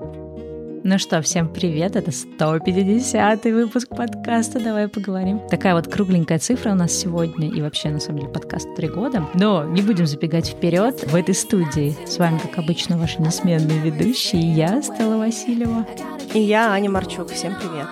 Ну что, всем привет, это 150 выпуск подкаста «Давай поговорим». Такая вот кругленькая цифра у нас сегодня, и вообще, на самом деле, подкаст три года. Но не будем забегать вперед в этой студии. С вами, как обычно, ваши несменные ведущие, я, Стелла Васильева. И я, Аня Марчук. Всем привет.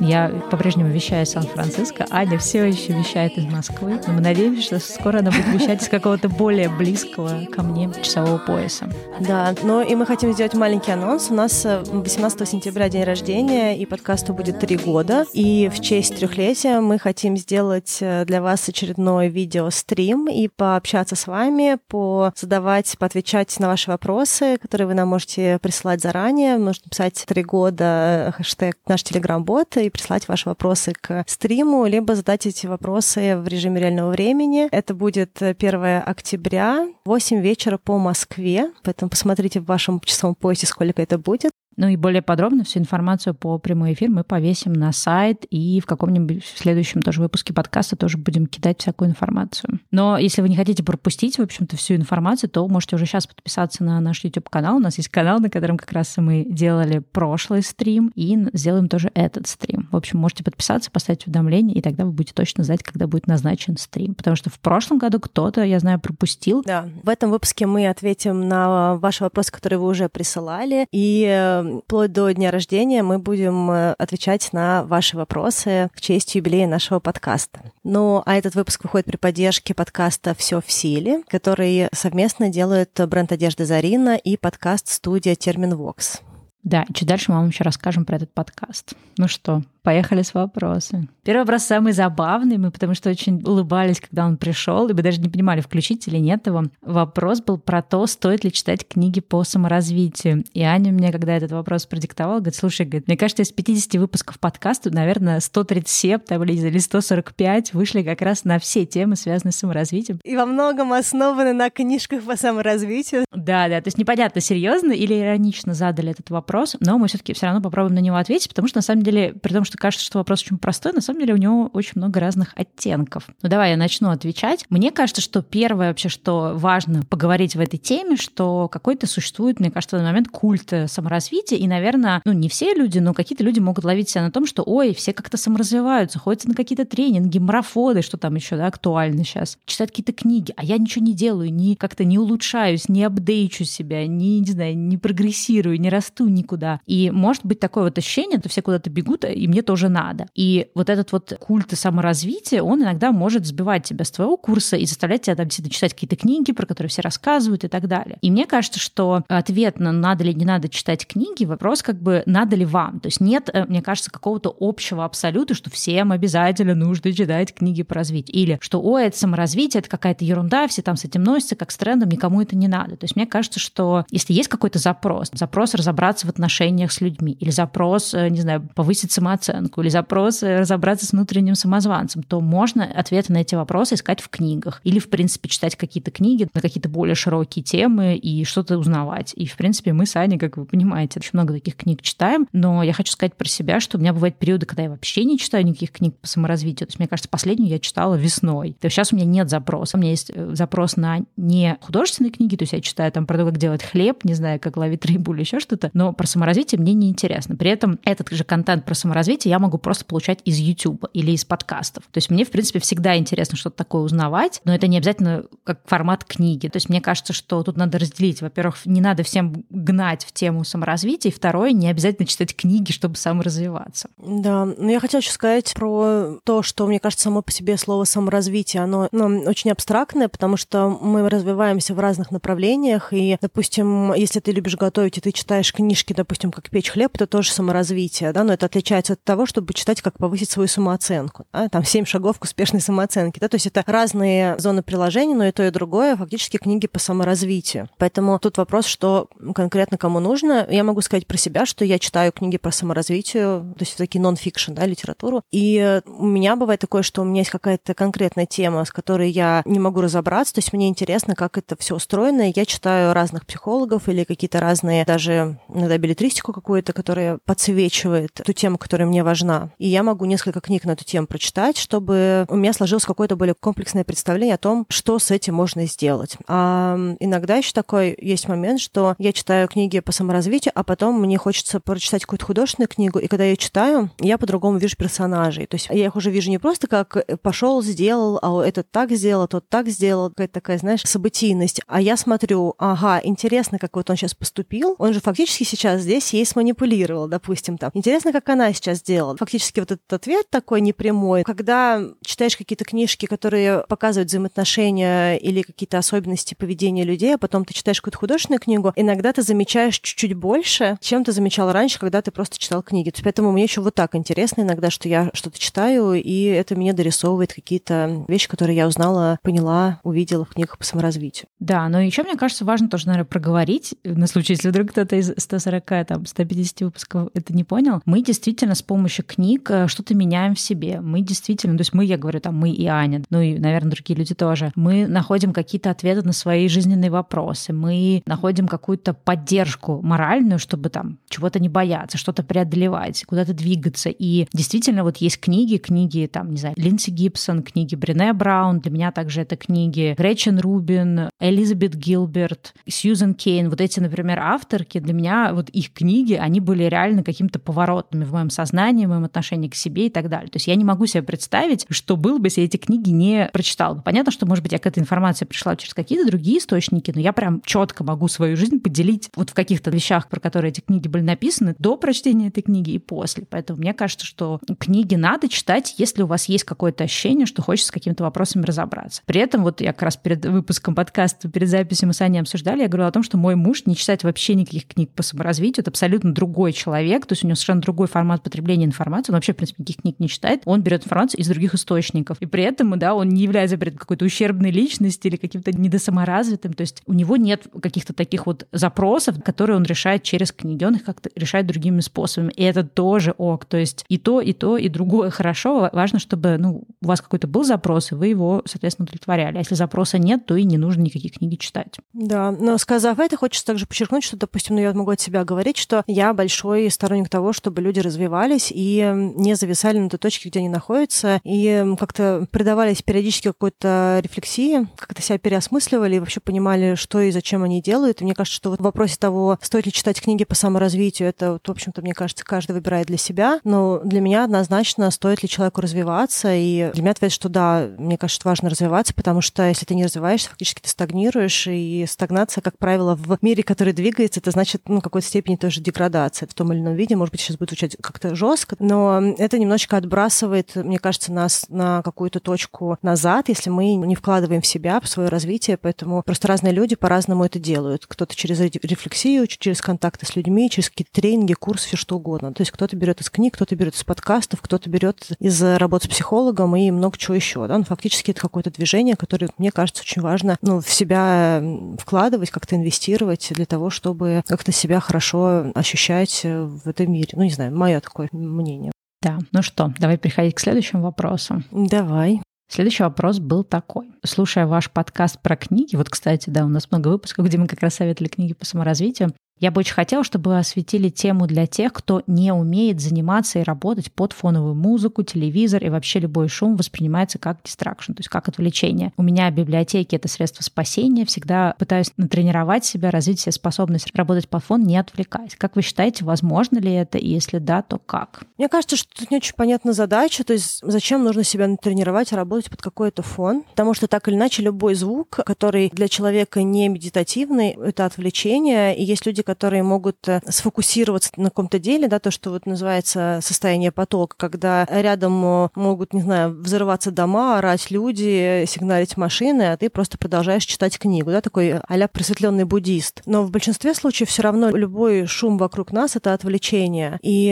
Я по-прежнему вещаю из Сан-Франциско, Аня все еще вещает из Москвы. Но мы надеемся, что скоро она будет вещать из какого-то более близкого ко мне часового пояса. Да, ну и мы хотим сделать маленький анонс. У нас 18 э, сентября день рождения, и подкасту будет три года. И в честь трехлетия мы хотим сделать э, для вас очередной видеострим и пообщаться с вами, по задавать, поотвечать на ваши вопросы, которые вы нам можете присылать заранее. Можете писать три года э, хэштег наш телеграм-бот и прислать ваши вопросы к стриму, либо задать эти вопросы в режиме реального времени. Это будет 1 октября, 8 вечера по Москве, поэтому посмотрите в вашем часовом поясе, сколько это будет. Ну и более подробно всю информацию по прямой эфир мы повесим на сайт и в каком-нибудь следующем тоже выпуске подкаста тоже будем кидать всякую информацию. Но если вы не хотите пропустить, в общем-то, всю информацию, то можете уже сейчас подписаться на наш YouTube-канал. У нас есть канал, на котором как раз мы делали прошлый стрим и сделаем тоже этот стрим. В общем, можете подписаться, поставить уведомление, и тогда вы будете точно знать, когда будет назначен стрим. Потому что в прошлом году кто-то, я знаю, пропустил. Да, в этом выпуске мы ответим на ваши вопросы, которые вы уже присылали, и э, вплоть до дня рождения мы будем э, отвечать на ваши вопросы к честь юбилея нашего подкаста. Ну, а этот выпуск выходит при поддержке подкаста «Все в силе», который совместно делают бренд одежды Зарина и подкаст-студия Терминвокс. Да, и чуть дальше мы вам еще расскажем про этот подкаст. Ну что, Поехали с вопросами. Первый вопрос самый забавный, мы потому что очень улыбались, когда он пришел, и мы даже не понимали, включить или нет его. Вопрос был про то, стоит ли читать книги по саморазвитию. И Аня мне, когда этот вопрос продиктовала, говорит, слушай, говорит, мне кажется, из 50 выпусков подкаста, наверное, 137 там, или 145 вышли как раз на все темы, связанные с саморазвитием. И во многом основаны на книжках по саморазвитию. Да, да, то есть непонятно, серьезно или иронично задали этот вопрос, но мы все-таки все равно попробуем на него ответить, потому что на самом деле, при том, что кажется, что вопрос очень простой, на самом деле у него очень много разных оттенков. Ну давай я начну отвечать. Мне кажется, что первое вообще, что важно поговорить в этой теме, что какой-то существует, мне кажется, в данный момент культ саморазвития, и, наверное, ну не все люди, но какие-то люди могут ловить себя на том, что, ой, все как-то саморазвиваются, ходят на какие-то тренинги, марафоны, что там еще да, актуально сейчас, читают какие-то книги, а я ничего не делаю, не как-то не улучшаюсь, не апдейчу себя, не, не знаю, не прогрессирую, не расту никуда. И может быть такое вот ощущение, что все куда-то бегут, и мне мне тоже надо. И вот этот вот культ саморазвития, он иногда может сбивать тебя с твоего курса и заставлять тебя там действительно читать какие-то книги, про которые все рассказывают и так далее. И мне кажется, что ответ на надо ли не надо читать книги, вопрос как бы надо ли вам. То есть нет, э, мне кажется, какого-то общего абсолюта, что всем обязательно нужно читать книги по развитию. Или что, ой, это саморазвитие, это какая-то ерунда, все там с этим носятся, как с трендом, никому это не надо. То есть мне кажется, что если есть какой-то запрос, запрос разобраться в отношениях с людьми, или запрос, э, не знаю, повысить самооценку, оценку или запросы разобраться с внутренним самозванцем, то можно ответы на эти вопросы искать в книгах или, в принципе, читать какие-то книги на какие-то более широкие темы и что-то узнавать. И, в принципе, мы с Аней, как вы понимаете, очень много таких книг читаем, но я хочу сказать про себя, что у меня бывают периоды, когда я вообще не читаю никаких книг по саморазвитию. То есть, мне кажется, последнюю я читала весной. То есть сейчас у меня нет запроса. У меня есть э, запрос на не художественные книги, то есть я читаю там про то, как делать хлеб, не знаю, как ловить рыбу или еще что-то, но про саморазвитие мне не интересно. При этом этот же контент про саморазвитие развития я могу просто получать из YouTube или из подкастов. То есть мне, в принципе, всегда интересно что-то такое узнавать, но это не обязательно как формат книги. То есть мне кажется, что тут надо разделить. Во-первых, не надо всем гнать в тему саморазвития, и второе, не обязательно читать книги, чтобы саморазвиваться. Да, но я хотела еще сказать про то, что, мне кажется, само по себе слово саморазвитие, оно ну, очень абстрактное, потому что мы развиваемся в разных направлениях, и, допустим, если ты любишь готовить, и ты читаешь книжки, допустим, как печь хлеб, это тоже саморазвитие, да, но это отличается от того, чтобы читать, как повысить свою самооценку. Да? Там семь шагов к успешной самооценке. Да? То есть это разные зоны приложений, но и то, и другое фактически книги по саморазвитию. Поэтому тут вопрос, что конкретно кому нужно. Я могу сказать про себя, что я читаю книги по саморазвитию, то есть такие нон-фикшн, да, литературу. И у меня бывает такое, что у меня есть какая-то конкретная тема, с которой я не могу разобраться, то есть мне интересно, как это все устроено. Я читаю разных психологов или какие-то разные, даже иногда билетристику какую-то, которая подсвечивает ту тему, которая мне мне важна. И я могу несколько книг на эту тему прочитать, чтобы у меня сложилось какое-то более комплексное представление о том, что с этим можно сделать. А иногда еще такой есть момент, что я читаю книги по саморазвитию, а потом мне хочется прочитать какую-то художественную книгу, и когда я читаю, я по-другому вижу персонажей. То есть я их уже вижу не просто как пошел, сделал, а этот так сделал, тот так сделал, какая-то такая, знаешь, событийность. А я смотрю, ага, интересно, как вот он сейчас поступил. Он же фактически сейчас здесь ей сманипулировал, допустим, там. Интересно, как она сейчас сделала. Фактически вот этот ответ такой непрямой. Когда читаешь какие-то книжки, которые показывают взаимоотношения или какие-то особенности поведения людей, а потом ты читаешь какую-то художественную книгу, иногда ты замечаешь чуть-чуть больше, чем ты замечал раньше, когда ты просто читал книги. Поэтому мне еще вот так интересно иногда, что я что-то читаю, и это мне дорисовывает какие-то вещи, которые я узнала, поняла, увидела в книгах по саморазвитию. Да, но еще, мне кажется, важно тоже, наверное, проговорить, на случай, если вдруг кто-то из 140, там, 150 выпусков это не понял, мы действительно с помощью книг э, что-то меняем в себе. Мы действительно, то есть мы, я говорю, там, мы и Аня, ну и, наверное, другие люди тоже, мы находим какие-то ответы на свои жизненные вопросы, мы находим какую-то поддержку моральную, чтобы там чего-то не бояться, что-то преодолевать, куда-то двигаться. И действительно, вот есть книги, книги, там, не знаю, Линдси Гибсон, книги Брене Браун, для меня также это книги Гречен Рубин, Элизабет Гилберт, Сьюзен Кейн. Вот эти, например, авторки, для меня вот их книги, они были реально каким-то поворотными в моем сознании, в моем отношении к себе и так далее. То есть я не могу себе представить, что было бы, если я эти книги не прочитала. Понятно, что, может быть, я к этой информации пришла через какие-то другие источники, но я прям четко могу свою жизнь поделить вот в каких-то вещах, про которые эти книги были написаны, до прочтения этой книги и после. Поэтому мне кажется, что книги надо читать, если у вас есть какое-то ощущение, что хочется с какими-то вопросами разобраться. При этом вот я как раз перед выпуском подкаста, перед записью мы с Аней обсуждали, я говорила о том, что мой муж не читает вообще никаких книг по саморазвитию, это абсолютно другой человек, то есть у него совершенно другой формат потребления информации, он вообще, в принципе, никаких книг не читает, он берет информацию из других источников. И при этом, да, он не является перед какой-то ущербной личностью или каким-то недосаморазвитым, то есть у него нет каких-то таких вот запросов, которые он решает через книги, он их как-то решает другими способами. И это тоже ок, то есть и то, и то, и другое хорошо. Важно, чтобы ну, у вас какой-то был запрос, и вы его, соответственно, удовлетворяли. А если запроса нет, то и не нужно никакие книги читать. Да, но сказав это, хочется также подчеркнуть, что, допустим, ну, я могу от себя говорить, что я большой сторонник того, чтобы люди развивались и не зависали на той точке, где они находятся, и как-то предавались периодически какой-то рефлексии, как-то себя переосмысливали и вообще понимали, что и зачем они делают. И мне кажется, что вот в вопросе того, стоит ли читать книги по саморазвитию, это, вот, в общем-то, мне кажется, каждый выбирает для себя. Но для меня однозначно, стоит ли человеку развиваться. И для меня ответ, что да, мне кажется, важно развиваться, потому что если ты не развиваешься, фактически ты стагнируешь, и стагнация, как правило, в мире, который двигается, это значит, ну, какой-то степени тоже деградация в том или ином виде. Может быть, сейчас будет звучать как-то жестко, но это немножечко отбрасывает, мне кажется, нас на какую-то точку назад, если мы не вкладываем в себя, в свое развитие. Поэтому просто разные люди по-разному это делают. Кто-то через рефлексию, через контакты с людьми, через какие-то тренинги, курсы, все что угодно. То есть кто-то берет из книг, кто-то берет из подкастов, кто-то берет из работы с психологом и много чего еще. Да? Но фактически это какое-то движение, которое, мне кажется, очень важно ну, в себя вкладывать, как-то инвестировать для того, чтобы как-то себя хорошо ощущать в этом мире. Ну, не знаю, мое такое мнение. Да, ну что, давай переходить к следующему вопросу. Давай. Следующий вопрос был такой. Слушая ваш подкаст про книги, вот, кстати, да, у нас много выпусков, где мы как раз советовали книги по саморазвитию, я бы очень хотела, чтобы вы осветили тему для тех, кто не умеет заниматься и работать под фоновую музыку, телевизор и вообще любой шум воспринимается как дистракшн, то есть как отвлечение. У меня библиотеки — это средство спасения. Всегда пытаюсь натренировать себя, развить себе способность работать под фон, не отвлекаясь. Как вы считаете, возможно ли это? И если да, то как? Мне кажется, что тут не очень понятна задача. То есть зачем нужно себя натренировать, работать под какой-то фон? Потому что так или иначе любой звук, который для человека не медитативный, это отвлечение. И есть люди, которые могут э, сфокусироваться на каком-то деле, да, то, что вот называется состояние потока, когда рядом э, могут, не знаю, взрываться дома, орать люди, сигналить машины, а ты просто продолжаешь читать книгу, да, такой а-ля просветленный буддист. Но в большинстве случаев все равно любой шум вокруг нас — это отвлечение. И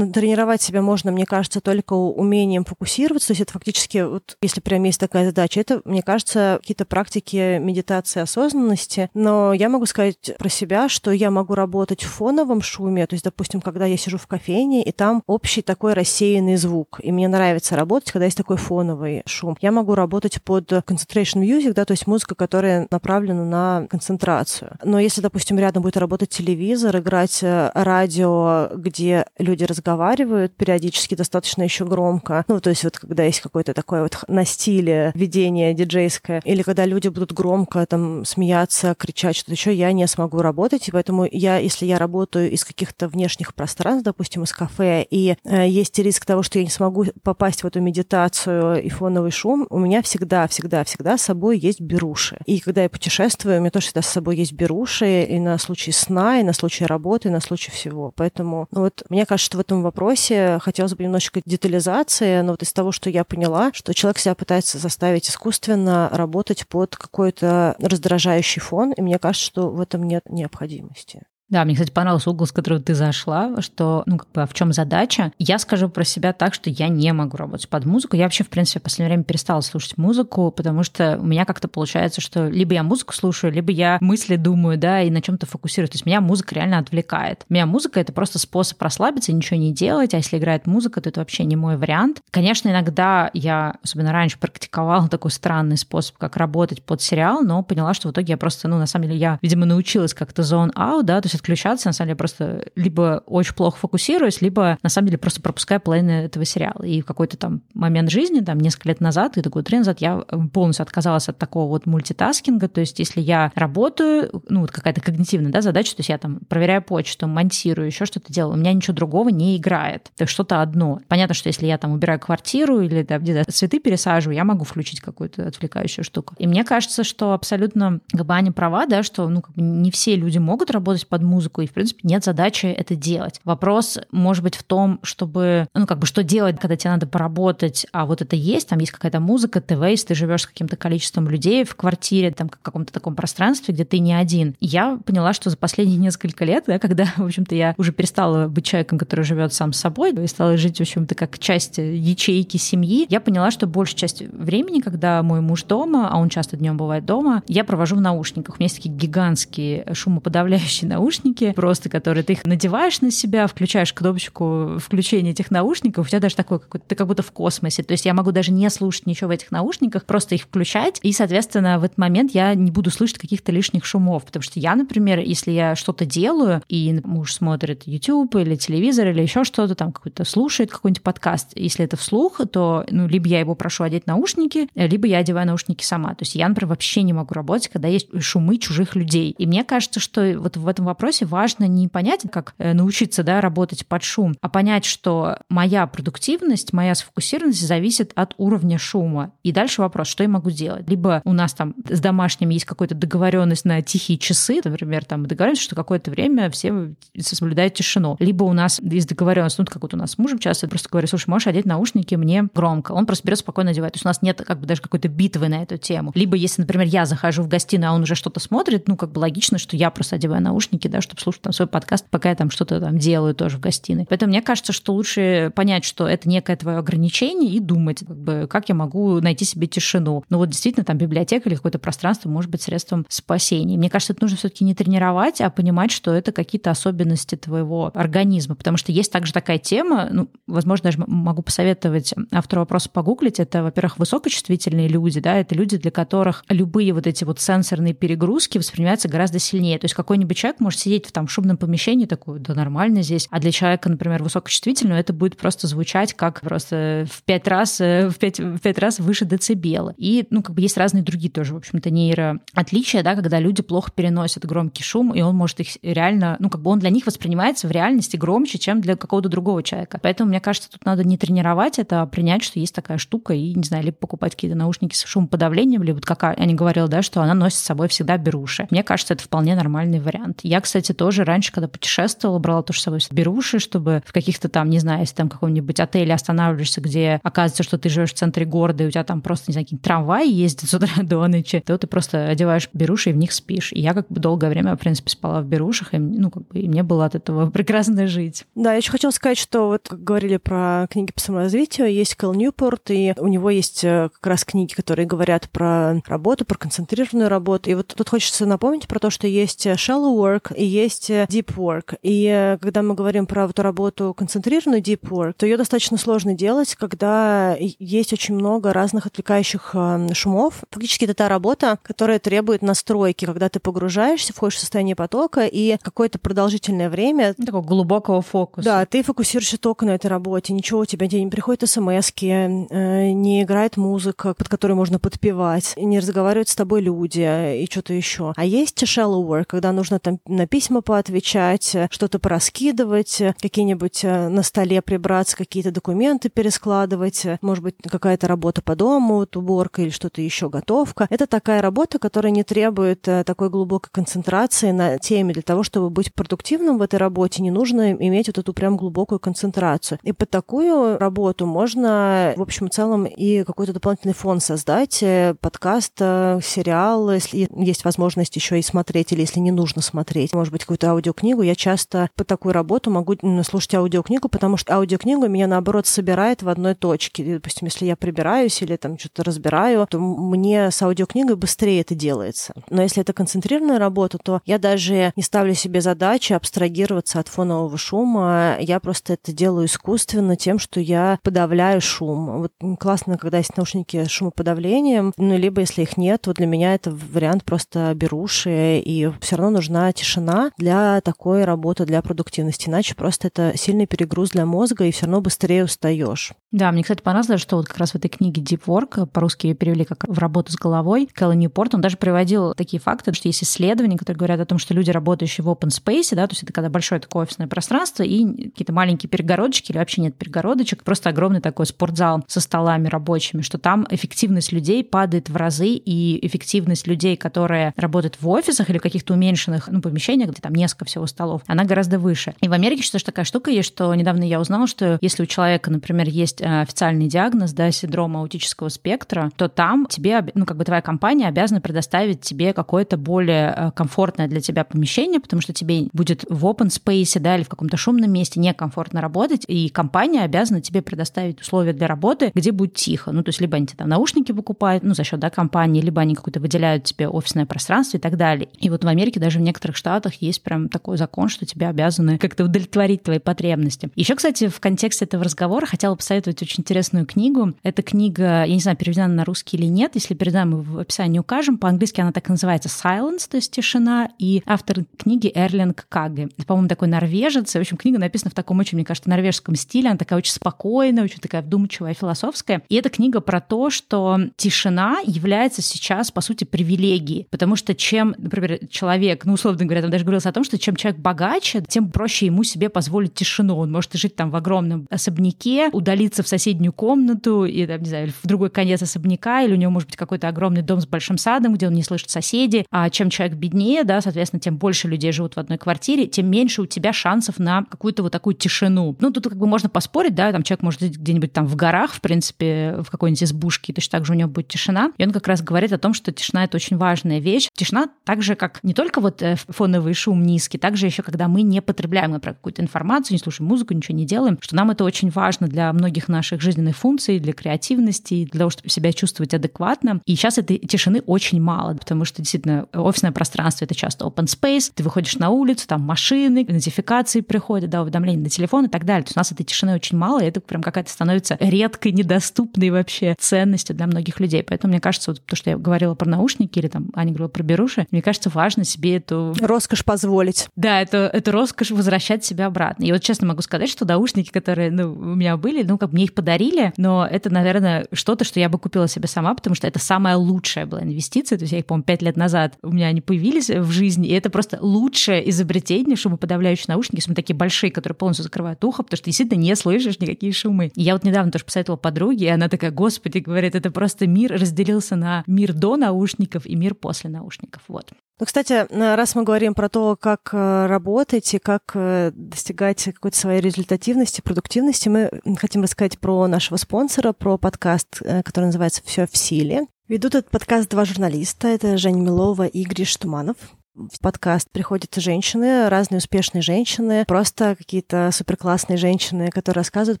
тренировать себя можно, мне кажется, только умением фокусироваться, то есть это фактически, вот, если прям есть такая задача, задачи. Это, мне кажется, какие-то практики медитации осознанности. Но я могу сказать про себя, что я могу работать в фоновом шуме. То есть, допустим, когда я сижу в кофейне, и там общий такой рассеянный звук. И мне нравится работать, когда есть такой фоновый шум. Я могу работать под concentration music, да, то есть музыка, которая направлена на концентрацию. Но если, допустим, рядом будет работать телевизор, играть э, радио, где люди разговаривают периодически достаточно еще громко, ну, то есть вот когда есть какой-то такой вот на стиле ведение диджейское, или когда люди будут громко там смеяться, кричать, что-то еще, я не смогу работать, и поэтому я, если я работаю из каких-то внешних пространств, допустим, из кафе, и э, есть риск того, что я не смогу попасть в эту медитацию и фоновый шум, у меня всегда, всегда, всегда с собой есть беруши. И когда я путешествую, у меня тоже всегда с собой есть беруши и на случай сна, и на случай работы, и на случай всего. Поэтому, ну вот, мне кажется, что в этом вопросе хотелось бы немножечко детализации, но вот из того, что я поняла, что человек себя пытается заставить искусственно работать под какой-то раздражающий фон, и мне кажется, что в этом нет необходимости. Да, мне, кстати, понравился угол, с которого ты зашла, что, ну, как бы, а в чем задача. Я скажу про себя так, что я не могу работать под музыку. Я вообще, в принципе, в последнее время перестала слушать музыку, потому что у меня как-то получается, что либо я музыку слушаю, либо я мысли думаю, да, и на чем-то фокусируюсь. То есть меня музыка реально отвлекает. У меня музыка — это просто способ расслабиться ничего не делать, а если играет музыка, то это вообще не мой вариант. Конечно, иногда я, особенно раньше, практиковала такой странный способ, как работать под сериал, но поняла, что в итоге я просто, ну, на самом деле, я, видимо, научилась как-то zone out, да, то есть отключаться, на самом деле, просто либо очень плохо фокусируюсь, либо, на самом деле, просто пропускаю половину этого сериала. И в какой-то там момент жизни, там, несколько лет назад, и такой три назад, я полностью отказалась от такого вот мультитаскинга, то есть если я работаю, ну, вот какая-то когнитивная, да, задача, то есть я там проверяю почту, монтирую, еще что-то делаю, у меня ничего другого не играет. То есть что-то одно. Понятно, что если я там убираю квартиру или да, где-то цветы пересаживаю, я могу включить какую-то отвлекающую штуку. И мне кажется, что абсолютно как бы Аня права, да, что ну, как бы не все люди могут работать под музыку, и, в принципе, нет задачи это делать. Вопрос может быть в том, чтобы, ну, как бы, что делать, когда тебе надо поработать, а вот это есть, там есть какая-то музыка, ТВ, если ты живешь с каким-то количеством людей в квартире, там, в каком-то таком пространстве, где ты не один. Я поняла, что за последние несколько лет, да, когда, в общем-то, я уже перестала быть человеком, который живет сам с собой, и стала жить, в общем-то, как часть ячейки семьи, я поняла, что большая часть времени, когда мой муж дома, а он часто днем бывает дома, я провожу в наушниках. У меня есть такие гигантские шумоподавляющие наушники, просто которые ты их надеваешь на себя, включаешь кнопочку включения этих наушников, у тебя даже такой какой-то, ты как будто в космосе. То есть я могу даже не слушать ничего в этих наушниках, просто их включать, и, соответственно, в этот момент я не буду слышать каких-то лишних шумов, потому что я, например, если я что-то делаю, и муж смотрит YouTube или телевизор или еще что-то, там какой-то слушает какой-нибудь подкаст, если это вслух, то ну, либо я его прошу одеть наушники, либо я одеваю наушники сама. То есть я, например, вообще не могу работать, когда есть шумы чужих людей. И мне кажется, что вот в этом вопросе важно не понять, как э, научиться да, работать под шум, а понять, что моя продуктивность, моя сфокусированность зависит от уровня шума. И дальше вопрос, что я могу делать? Либо у нас там с домашним есть какая-то договоренность на тихие часы, например, там договоренность, что какое-то время все соблюдают тишину. Либо у нас есть договоренность, ну, как вот у нас с мужем часто просто говорю, слушай, можешь одеть наушники мне громко. Он просто берет спокойно одевает. То есть у нас нет как бы даже какой-то битвы на эту тему. Либо если, например, я захожу в гостиную, а он уже что-то смотрит, ну, как бы логично, что я просто одеваю наушники, да, чтобы слушать там свой подкаст, пока я там что-то там делаю тоже в гостиной. Поэтому мне кажется, что лучше понять, что это некое твое ограничение и думать, как бы, как я могу найти себе тишину. Ну вот действительно там библиотека или какое-то пространство может быть средством спасения. Мне кажется, это нужно все-таки не тренировать, а понимать, что это какие-то особенности твоего организма. Потому что есть также такая тема, ну, возможно, даже могу посоветовать автору вопроса погуглить, это, во-первых, высокочувствительные люди, да, это люди, для которых любые вот эти вот сенсорные перегрузки воспринимаются гораздо сильнее. То есть какой-нибудь человек может сидеть в там шумном помещении, такой, да нормально здесь. А для человека, например, высокочувствительного, это будет просто звучать как просто в пять раз, э, в пять, в пять раз выше децибела. И, ну, как бы есть разные другие тоже, в общем-то, нейроотличия, да, когда люди плохо переносят громкий шум, и он может их реально, ну, как бы он для них воспринимается в реальности громче, чем для какого-то другого человека. Поэтому, мне кажется, тут надо не тренировать это, а принять, что есть такая штука, и, не знаю, либо покупать какие-то наушники с шумоподавлением, либо, как Аня говорила, да, что она носит с собой всегда беруши. Мне кажется, это вполне нормальный вариант. Я, к кстати, тоже раньше, когда путешествовала, брала то же самое беруши, чтобы в каких-то там, не знаю, если там каком-нибудь отеле останавливаешься, где оказывается, что ты живешь в центре города, и у тебя там просто, не знаю, какие-то трамваи ездят с утра до ночи, то ты просто одеваешь беруши и в них спишь. И я как бы долгое время, в принципе, спала в берушах, и, ну, как бы, и мне было от этого прекрасно жить. Да, я еще хотела сказать, что вот как говорили про книги по саморазвитию, есть Кэл Ньюпорт, и у него есть э, как раз книги, которые говорят про работу, про концентрированную работу. И вот тут хочется напомнить про то, что есть shallow work и есть deep work. И э, когда мы говорим про эту работу концентрированную deep work, то ее достаточно сложно делать, когда есть очень много разных отвлекающих э, шумов. Фактически это та работа, которая требует настройки, когда ты погружаешься, входишь в состояние потока, и какое-то продолжительное время... Такого глубокого фокуса. Да, ты фокусируешься только на этой работе, ничего у тебя не приходит смс э, не играет музыка, под которую можно подпевать, не разговаривают с тобой люди и что-то еще. А есть shallow work, когда нужно там на письма поотвечать, что-то пораскидывать, какие-нибудь э, на столе прибраться, какие-то документы перескладывать, может быть, какая-то работа по дому, уборка или что-то еще, готовка. Это такая работа, которая не требует э, такой глубокой концентрации на теме. Для того, чтобы быть продуктивным в этой работе, не нужно иметь вот эту прям глубокую концентрацию. И под такую работу можно, в общем и целом, и какой-то дополнительный фон создать, э, подкаст, сериал, если есть возможность еще и смотреть, или если не нужно смотреть, может быть, какую-то аудиокнигу. Я часто по такую работу могу слушать аудиокнигу, потому что аудиокнига меня, наоборот, собирает в одной точке. И, допустим, если я прибираюсь или там что-то разбираю, то мне с аудиокнигой быстрее это делается. Но если это концентрированная работа, то я даже не ставлю себе задачи абстрагироваться от фонового шума. Я просто это делаю искусственно тем, что я подавляю шум. Вот классно, когда есть наушники с шумоподавлением, ну, либо если их нет, то для меня это вариант просто беруши, и все равно нужна тишина для такой работы, для продуктивности. Иначе просто это сильный перегруз для мозга, и все равно быстрее устаешь. Да, мне, кстати, понравилось, что вот как раз в этой книге Deep Work, по-русски ее перевели как «В работу с головой», Кэлла Ньюпорт, он даже приводил такие факты, что есть исследования, которые говорят о том, что люди, работающие в open space, да, то есть это когда большое такое офисное пространство и какие-то маленькие перегородочки или вообще нет перегородочек, просто огромный такой спортзал со столами рабочими, что там эффективность людей падает в разы, и эффективность людей, которые работают в офисах или в каких-то уменьшенных ну, помещениях, где там несколько всего столов, она гораздо выше. И в Америке что-то такая штука есть, что недавно я узнала, что если у человека, например, есть есть э, официальный диагноз, да, синдром аутического спектра, то там тебе, ну, как бы твоя компания обязана предоставить тебе какое-то более э, комфортное для тебя помещение, потому что тебе будет в open space, да, или в каком-то шумном месте некомфортно работать, и компания обязана тебе предоставить условия для работы, где будет тихо. Ну, то есть либо они тебе там наушники покупают, ну, за счет, да, компании, либо они какое-то выделяют тебе офисное пространство и так далее. И вот в Америке даже в некоторых штатах есть прям такой закон, что тебе обязаны как-то удовлетворить твои потребности. Еще, кстати, в контексте этого разговора хотела посоветовать очень интересную книгу. Эта книга, я не знаю, переведена на русский или нет. Если передаем, мы в описании укажем. По-английски она так и называется «Silence», то есть «Тишина». И автор книги Эрлинг Каге. По-моему, такой норвежец. В общем, книга написана в таком очень, мне кажется, норвежском стиле. Она такая очень спокойная, очень такая вдумчивая, философская. И эта книга про то, что тишина является сейчас, по сути, привилегией. Потому что чем, например, человек, ну, условно говоря, там даже говорилось о том, что чем человек богаче, тем проще ему себе позволить тишину. Он может жить там в огромном особняке, удалиться в соседнюю комнату, и, там, не знаю, в другой конец особняка, или у него может быть какой-то огромный дом с большим садом, где он не слышит соседей. А чем человек беднее, да, соответственно, тем больше людей живут в одной квартире, тем меньше у тебя шансов на какую-то вот такую тишину. Ну, тут как бы можно поспорить, да, там человек может жить где-нибудь там в горах, в принципе, в какой-нибудь избушке, точно так же у него будет тишина. И он как раз говорит о том, что тишина — это очень важная вещь. Тишина так же, как не только вот э, фоновый шум низкий, также еще, когда мы не потребляем, например, какую-то информацию, не слушаем музыку, ничего не делаем, что нам это очень важно для многих наших жизненных функций, для креативности, для того, чтобы себя чувствовать адекватно. И сейчас этой тишины очень мало, потому что действительно офисное пространство — это часто open space, ты выходишь на улицу, там машины, нотификации приходят, да, уведомления на телефон и так далее. То есть у нас этой тишины очень мало, и это прям какая-то становится редкой, недоступной вообще ценностью для многих людей. Поэтому мне кажется, вот то, что я говорила про наушники или там Аня говорила про беруши, мне кажется, важно себе эту... Роскошь позволить. Да, это, эту роскошь возвращать себе обратно. И вот честно могу сказать, что наушники, которые ну, у меня были, ну, как мне их подарили, но это, наверное, что-то, что я бы купила себе сама, потому что это самая лучшая была инвестиция. То есть я их, по-моему, пять лет назад у меня они появились в жизни, и это просто лучшее изобретение шумоподавляющие наушники, особенно такие большие, которые полностью закрывают ухо, потому что действительно не слышишь никакие шумы. И я вот недавно тоже посоветовала подруге, и она такая, господи, говорит, это просто мир разделился на мир до наушников и мир после наушников. Вот. Ну, кстати, раз мы говорим про то, как э, работать и как э, достигать какой-то своей результативности, продуктивности, мы хотим рассказать про нашего спонсора, про подкаст, э, который называется «Все в силе». Ведут этот подкаст два журналиста. Это Женя Милова и Гриш Туманов в подкаст приходят женщины, разные успешные женщины, просто какие-то суперклассные женщины, которые рассказывают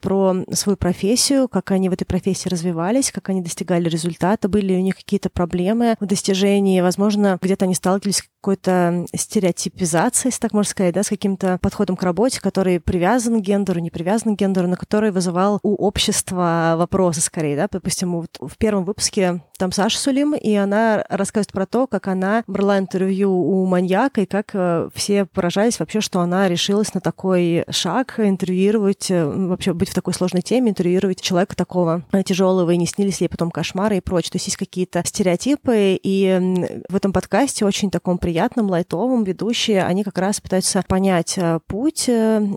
про свою профессию, как они в этой профессии развивались, как они достигали результата, были у них какие-то проблемы в достижении, возможно, где-то они сталкивались какой-то стереотипизацией, если так можно сказать, да, с каким-то подходом к работе, который привязан к гендеру, не привязан к гендеру, на который вызывал у общества вопросы скорее, да, допустим, вот в первом выпуске там Саша Сулим, и она рассказывает про то, как она брала интервью у маньяка, и как э, все поражались вообще, что она решилась на такой шаг интервьюировать, э, вообще быть в такой сложной теме, интервьюировать человека такого э, тяжелого, и не снились ли ей потом кошмары и прочее. То есть есть какие-то стереотипы, и в этом подкасте очень таком приятном, лайтовом ведущие, они как раз пытаются понять путь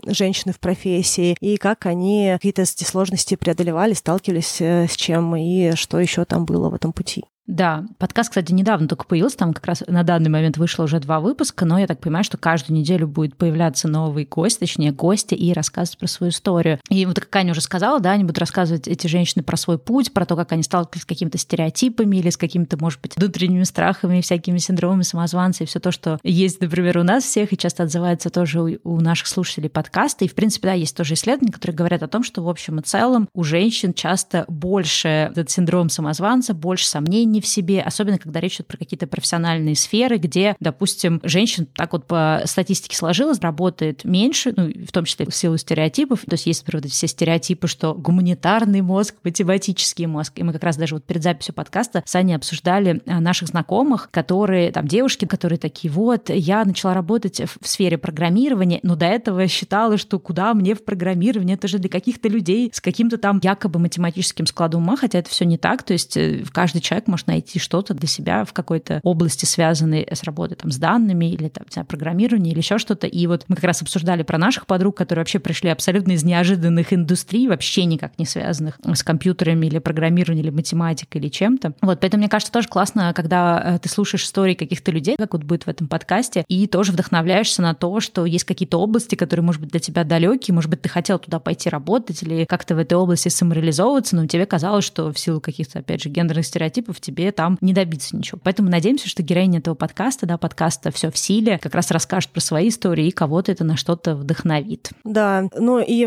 женщины в профессии и как они какие-то эти сложности преодолевали, сталкивались с чем и что еще там было в этом пути. Да, подкаст, кстати, недавно только появился, там как раз на данный момент вышло уже два выпуска, но я так понимаю, что каждую неделю будет появляться новый гость, точнее, гости, и рассказывать про свою историю. И вот как Аня уже сказала, да, они будут рассказывать эти женщины про свой путь, про то, как они сталкивались с какими-то стереотипами или с какими-то, может быть, внутренними страхами, всякими синдромами самозванца и все то, что есть, например, у нас всех, и часто отзывается тоже у, у наших слушателей подкаста. И, в принципе, да, есть тоже исследования, которые говорят о том, что, в общем и целом, у женщин часто больше этот синдром самозванца, больше сомнений, в себе, особенно когда речь идет про какие-то профессиональные сферы, где, допустим, женщин так вот по статистике сложилось, работает меньше, ну, в том числе в силу стереотипов. То есть есть, например, все стереотипы, что гуманитарный мозг, математический мозг. И мы как раз даже вот перед записью подкаста с Аней обсуждали а, наших знакомых, которые, там, девушки, которые такие, вот, я начала работать в сфере программирования, но до этого считала, что куда мне в программировании, это же для каких-то людей с каким-то там якобы математическим складом ума, хотя это все не так. То есть э, каждый человек может найти что-то для себя в какой-то области, связанной с работой там, с данными или там, знаю, программированием или еще что-то. И вот мы как раз обсуждали про наших подруг, которые вообще пришли абсолютно из неожиданных индустрий, вообще никак не связанных с компьютерами или программированием, или математикой, или чем-то. Вот, поэтому мне кажется, тоже классно, когда э, ты слушаешь истории каких-то людей, как вот будет в этом подкасте, и тоже вдохновляешься на то, что есть какие-то области, которые, может быть, для тебя далекие, может быть, ты хотел туда пойти работать или как-то в этой области самореализовываться, но тебе казалось, что в силу каких-то, опять же, гендерных стереотипов тебе тебе там не добиться ничего. Поэтому надеемся, что героиня этого подкаста, да, подкаста «Все в силе», как раз расскажет про свои истории и кого-то это на что-то вдохновит. Да, ну и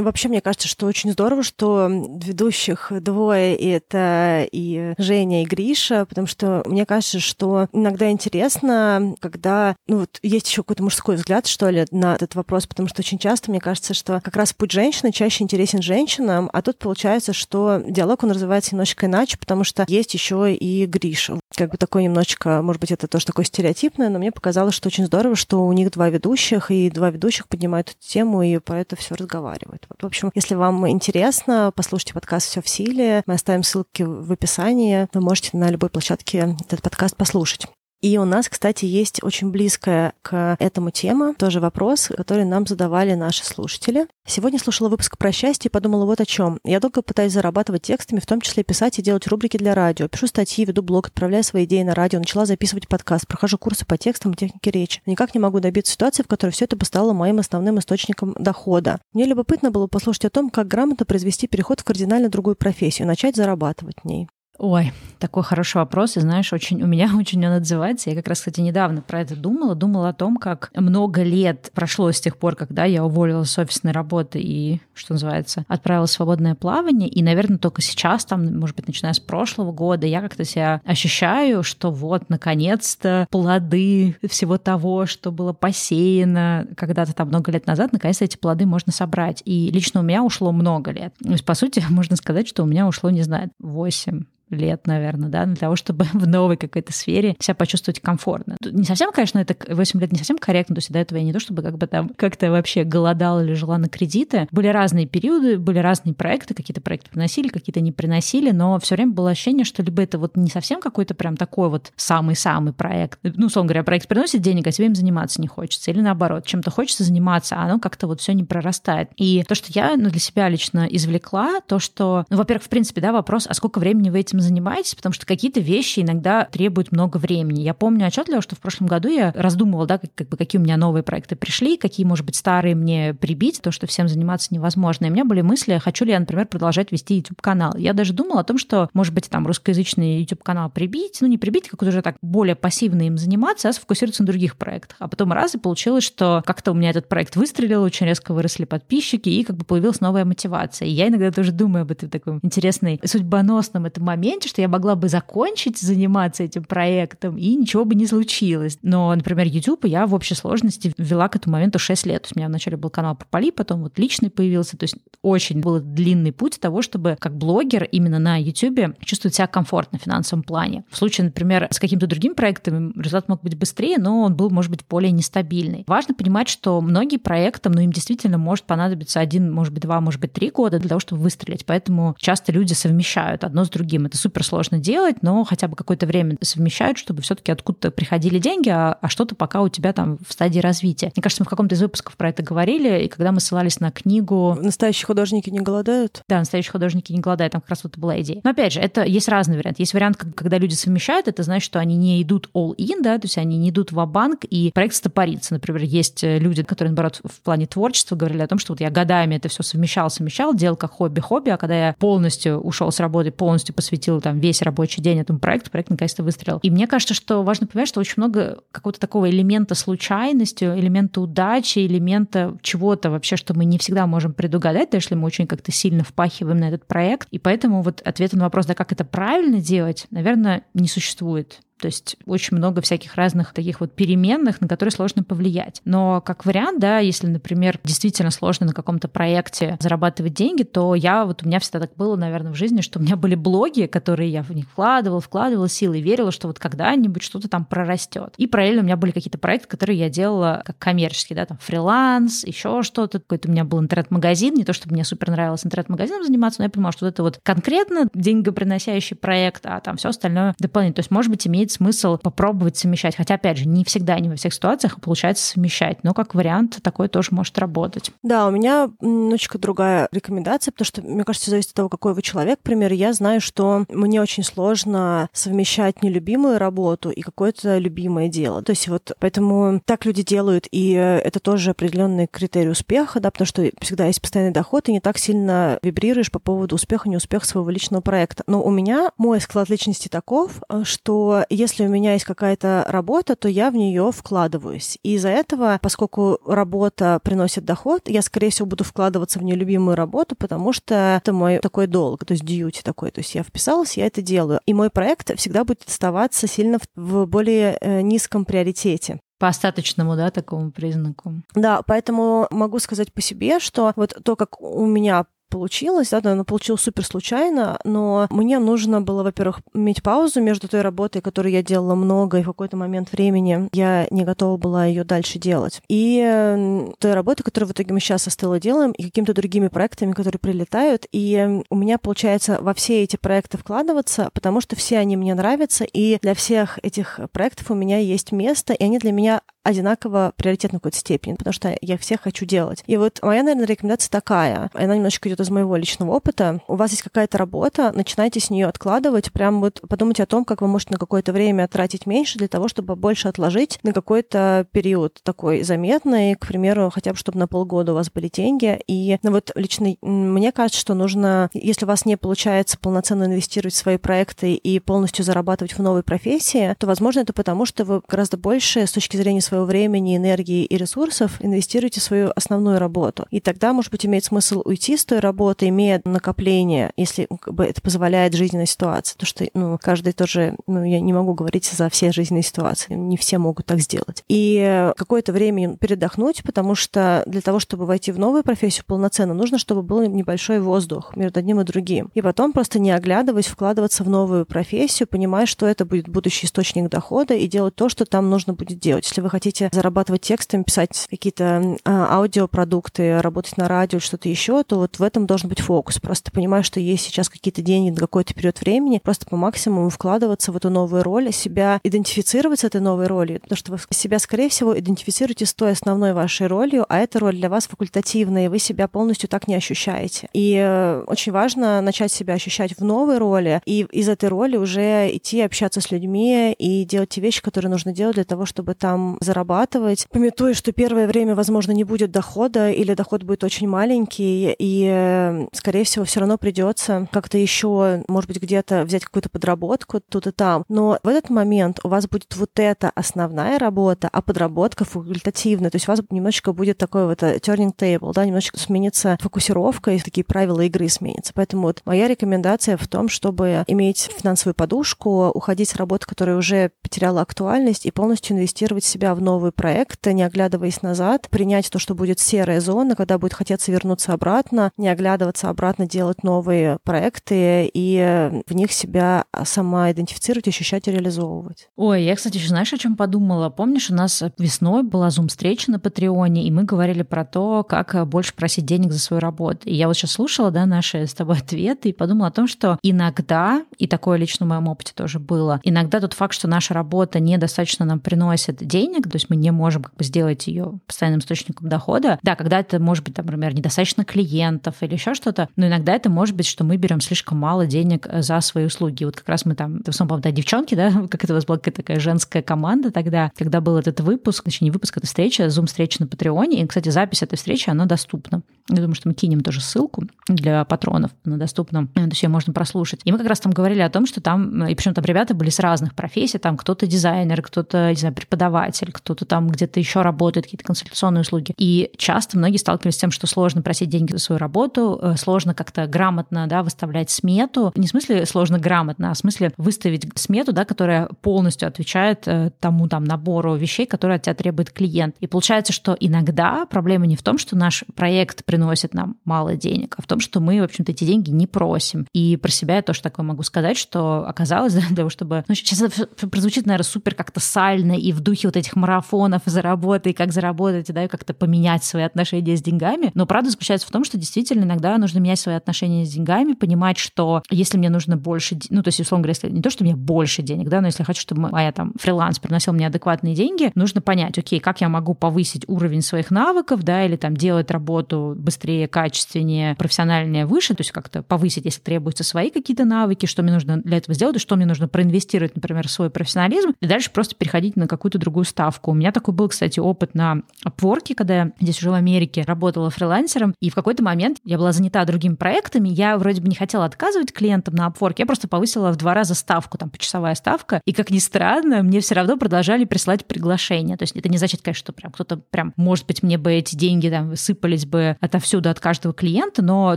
вообще мне кажется, что очень здорово, что ведущих двое, и это и Женя, и Гриша, потому что мне кажется, что иногда интересно, когда, ну вот есть еще какой-то мужской взгляд, что ли, на этот вопрос, потому что очень часто мне кажется, что как раз путь женщины чаще интересен женщинам, а тут получается, что диалог, он развивается немножечко иначе, потому что есть еще и Гриша. Как бы такой немножечко, может быть, это тоже такое стереотипное, но мне показалось, что очень здорово, что у них два ведущих, и два ведущих поднимают эту тему и про это все разговаривают. Вот, в общем, если вам интересно, послушайте подкаст «Все в силе». Мы оставим ссылки в описании. Вы можете на любой площадке этот подкаст послушать. И у нас, кстати, есть очень близкая к этому тема тоже вопрос, который нам задавали наши слушатели. Сегодня слушала выпуск про счастье и подумала вот о чем. Я долго пытаюсь зарабатывать текстами, в том числе писать и делать рубрики для радио. Пишу статьи, веду блог, отправляю свои идеи на радио, начала записывать подкаст, прохожу курсы по текстам и технике речи. Никак не могу добиться ситуации, в которой все это бы стало моим основным источником дохода. Мне любопытно было послушать о том, как грамотно произвести переход в кардинально другую профессию, начать зарабатывать в ней. Ой, такой хороший вопрос, и знаешь, очень у меня очень он отзывается. Я как раз, кстати, недавно про это думала, думала о том, как много лет прошло с тех пор, когда я уволилась с офисной работы и, что называется, отправилась в свободное плавание, и, наверное, только сейчас, там, может быть, начиная с прошлого года, я как-то себя ощущаю, что вот, наконец-то, плоды всего того, что было посеяно когда-то там много лет назад, наконец-то эти плоды можно собрать. И лично у меня ушло много лет. То есть, по сути, можно сказать, что у меня ушло, не знаю, 8 лет, наверное, да, для того, чтобы в новой какой-то сфере себя почувствовать комфортно. Не совсем, конечно, это 8 лет не совсем корректно, то есть до этого я не то, чтобы как бы там как-то вообще голодала или жила на кредиты. Были разные периоды, были разные проекты, какие-то проекты приносили, какие-то не приносили, но все время было ощущение, что либо это вот не совсем какой-то прям такой вот самый-самый проект, ну, условно говоря, проект приносит денег, а тебе им заниматься не хочется, или наоборот, чем-то хочется заниматься, а оно как-то вот все не прорастает. И то, что я ну, для себя лично извлекла, то, что, ну, во-первых, в принципе, да, вопрос, а сколько времени вы этим этим занимаетесь, потому что какие-то вещи иногда требуют много времени. Я помню отчетливо, что в прошлом году я раздумывала, да, как, как бы какие у меня новые проекты пришли, какие, может быть, старые мне прибить, то, что всем заниматься невозможно. И у меня были мысли, хочу ли я, например, продолжать вести YouTube-канал. Я даже думала о том, что, может быть, там русскоязычный YouTube-канал прибить, ну не прибить, как уже так более пассивно им заниматься, а сфокусироваться на других проектах. А потом раз и получилось, что как-то у меня этот проект выстрелил, очень резко выросли подписчики, и как бы появилась новая мотивация. И я иногда тоже думаю об этом таком интересной, судьбоносном этом моменте, что я могла бы закончить заниматься этим проектом, и ничего бы не случилось. Но, например, YouTube я в общей сложности вела к этому моменту 6 лет. То есть у меня вначале был канал про поли, потом вот личный появился. То есть очень был длинный путь того, чтобы как блогер именно на YouTube чувствовать себя комфортно в финансовом плане. В случае, например, с каким-то другим проектом результат мог быть быстрее, но он был, может быть, более нестабильный. Важно понимать, что многие проекты, ну, им действительно может понадобиться один, может быть, два, может быть, три года для того, чтобы выстрелить. Поэтому часто люди совмещают одно с другим. Это супер сложно делать, но хотя бы какое-то время совмещают, чтобы все-таки откуда-то приходили деньги, а, а что-то пока у тебя там в стадии развития. Мне кажется, мы в каком-то из выпусков про это говорили, и когда мы ссылались на книгу... Настоящие художники не голодают? Да, настоящие художники не голодают, там как раз вот была идея. Но опять же, это есть разный вариант. Есть вариант, когда люди совмещают, это значит, что они не идут all-in, да, то есть они не идут в банк и проект стопорится. Например, есть э, люди, которые, наоборот, в плане творчества говорили о том, что вот я годами это все совмещал, совмещал, делал как хобби-хобби, а когда я полностью ушел с работы, полностью посвятил там весь рабочий день этому проекту, проект наконец-то выстрелил. И мне кажется, что важно понимать, что очень много какого-то такого элемента случайности, элемента удачи, элемента чего-то вообще, что мы не всегда можем предугадать, даже если мы очень как-то сильно впахиваем на этот проект. И поэтому вот ответ на вопрос, да, как это правильно делать, наверное, не существует. То есть очень много всяких разных таких вот переменных, на которые сложно повлиять. Но как вариант, да, если, например, действительно сложно на каком-то проекте зарабатывать деньги, то я, вот у меня всегда так было, наверное, в жизни, что у меня были блоги, которые я в них вкладывала, вкладывала силы, верила, что вот когда-нибудь что-то там прорастет. И параллельно у меня были какие-то проекты, которые я делала как коммерческие, да, там фриланс, еще что-то. Какой-то у меня был интернет-магазин, не то чтобы мне супер нравилось интернет-магазином заниматься, но я понимала, что вот это вот конкретно деньгоприносящий проект, а там все остальное дополнительно. То есть, может быть, имеет смысл попробовать совмещать. Хотя, опять же, не всегда, не во всех ситуациях получается совмещать, но как вариант такой тоже может работать. Да, у меня немножечко другая рекомендация, потому что, мне кажется, зависит от того, какой вы человек. Например, я знаю, что мне очень сложно совмещать нелюбимую работу и какое-то любимое дело. То есть вот поэтому так люди делают, и это тоже определенный критерий успеха, да, потому что всегда есть постоянный доход, и не так сильно вибрируешь по поводу успеха, неуспеха своего личного проекта. Но у меня мой склад личности таков, что если у меня есть какая-то работа, то я в нее вкладываюсь. И из-за этого, поскольку работа приносит доход, я, скорее всего, буду вкладываться в нелюбимую работу, потому что это мой такой долг, то есть дьюти такой. То есть я вписалась, я это делаю. И мой проект всегда будет оставаться сильно в более э, низком приоритете по остаточному, да, такому признаку. Да, поэтому могу сказать по себе, что вот то, как у меня получилось, да, оно получилось супер случайно, но мне нужно было, во-первых, иметь паузу между той работой, которую я делала много, и в какой-то момент времени я не готова была ее дальше делать. И той работой, которую в итоге мы сейчас со Стеллой делаем, и какими-то другими проектами, которые прилетают. И у меня получается во все эти проекты вкладываться, потому что все они мне нравятся, и для всех этих проектов у меня есть место, и они для меня одинаково приоритетны в какой-то степени, потому что я всех хочу делать. И вот моя, наверное, рекомендация такая. Она немножечко идет из моего личного опыта. У вас есть какая-то работа, начинайте с нее откладывать, прям вот подумайте о том, как вы можете на какое-то время тратить меньше для того, чтобы больше отложить на какой-то период такой заметный, к примеру, хотя бы чтобы на полгода у вас были деньги. И ну, вот лично мне кажется, что нужно, если у вас не получается полноценно инвестировать в свои проекты и полностью зарабатывать в новой профессии, то, возможно, это потому, что вы гораздо больше с точки зрения своего времени, энергии и ресурсов инвестируете в свою основную работу. И тогда, может быть, имеет смысл уйти с той работы, имея накопление, если как бы, это позволяет жизненная ситуация. То, что ну, каждый тоже, ну, я не могу говорить за все жизненные ситуации, не все могут так сделать. И какое-то время передохнуть, потому что для того, чтобы войти в новую профессию полноценно, нужно, чтобы был небольшой воздух между одним и другим. И потом просто не оглядываясь, вкладываться в новую профессию, понимая, что это будет будущий источник дохода и делать то, что там нужно будет делать. Если вы хотите хотите зарабатывать текстами, писать какие-то а, аудиопродукты, работать на радио, что-то еще, то вот в этом должен быть фокус. Просто понимаю, что есть сейчас какие-то деньги на какой-то период времени, просто по максимуму вкладываться в эту новую роль, себя идентифицировать с этой новой ролью, потому что вы себя, скорее всего, идентифицируете с той основной вашей ролью, а эта роль для вас факультативная, и вы себя полностью так не ощущаете. И э, очень важно начать себя ощущать в новой роли, и из этой роли уже идти общаться с людьми и делать те вещи, которые нужно делать для того, чтобы там зарабатывать. Пометуя, что первое время, возможно, не будет дохода или доход будет очень маленький, и, э, скорее всего, все равно придется как-то еще, может быть, где-то взять какую-то подработку тут и там. Но в этот момент у вас будет вот эта основная работа, а подработка факультативная. То есть у вас немножечко будет такой вот э, turning table, да, немножечко сменится фокусировка, и такие правила игры сменятся. Поэтому вот моя рекомендация в том, чтобы иметь финансовую подушку, уходить с работы, которая уже потеряла актуальность, и полностью инвестировать себя в новый проект, не оглядываясь назад, принять то, что будет серая зона, когда будет хотеться вернуться обратно, не оглядываться обратно, делать новые проекты и в них себя сама идентифицировать, ощущать и реализовывать. Ой, я, кстати, еще знаешь, о чем подумала? Помнишь, у нас весной была зум-встреча на Патреоне, и мы говорили про то, как больше просить денег за свою работу. И я вот сейчас слушала, да, наши с тобой ответы и подумала о том, что иногда, и такое лично в моем опыте тоже было, иногда тот факт, что наша работа недостаточно нам приносит денег, то есть мы не можем как бы сделать ее постоянным источником дохода. Да, когда это может быть, там, например, недостаточно клиентов или еще что-то, но иногда это может быть, что мы берем слишком мало денег за свои услуги. Вот как раз мы там, в основном, да, девчонки, да, как это у вас была какая-то такая женская команда тогда, когда был этот выпуск, точнее, не выпуск, это встреча, зум-встреча на Патреоне, и, кстати, запись этой встречи, она доступна. Я думаю, что мы кинем тоже ссылку для патронов, она доступна, то есть ее можно прослушать. И мы как раз там говорили о том, что там, и причем там ребята были с разных профессий, там кто-то дизайнер, кто-то, не знаю, преподаватель, кто-то там где-то еще работает, какие-то консультационные услуги. И часто многие сталкивались с тем, что сложно просить деньги за свою работу, э, сложно как-то грамотно да, выставлять смету. Не в смысле сложно грамотно, а в смысле выставить смету, да, которая полностью отвечает э, тому там набору вещей, которые от тебя требует клиент. И получается, что иногда проблема не в том, что наш проект приносит нам мало денег, а в том, что мы, в общем-то, эти деньги не просим. И про себя я тоже такое могу сказать, что оказалось, для того, чтобы... Ну, сейчас это прозвучит, наверное, супер как-то сально и в духе вот этих марафонов заработай, как заработать, да, и как-то поменять свои отношения с деньгами. Но правда заключается в том, что действительно иногда нужно менять свои отношения с деньгами, понимать, что если мне нужно больше, ну, то есть, условно говоря, если не то, что мне больше денег, да, но если я хочу, чтобы моя там фриланс приносил мне адекватные деньги, нужно понять, окей, как я могу повысить уровень своих навыков, да, или там делать работу быстрее, качественнее, профессиональнее, выше, то есть как-то повысить, если требуются свои какие-то навыки, что мне нужно для этого сделать, и что мне нужно проинвестировать, например, в свой профессионализм, и дальше просто переходить на какую-то другую ставку. У меня такой был, кстати, опыт на Upwork, когда я здесь уже в Америке работала фрилансером, и в какой-то момент я была занята другими проектами, я вроде бы не хотела отказывать клиентам на Upwork, я просто повысила в два раза ставку, там, почасовая ставка, и, как ни странно, мне все равно продолжали присылать приглашения. То есть это не значит, конечно, что прям кто-то прям, может быть, мне бы эти деньги там сыпались бы отовсюду от каждого клиента, но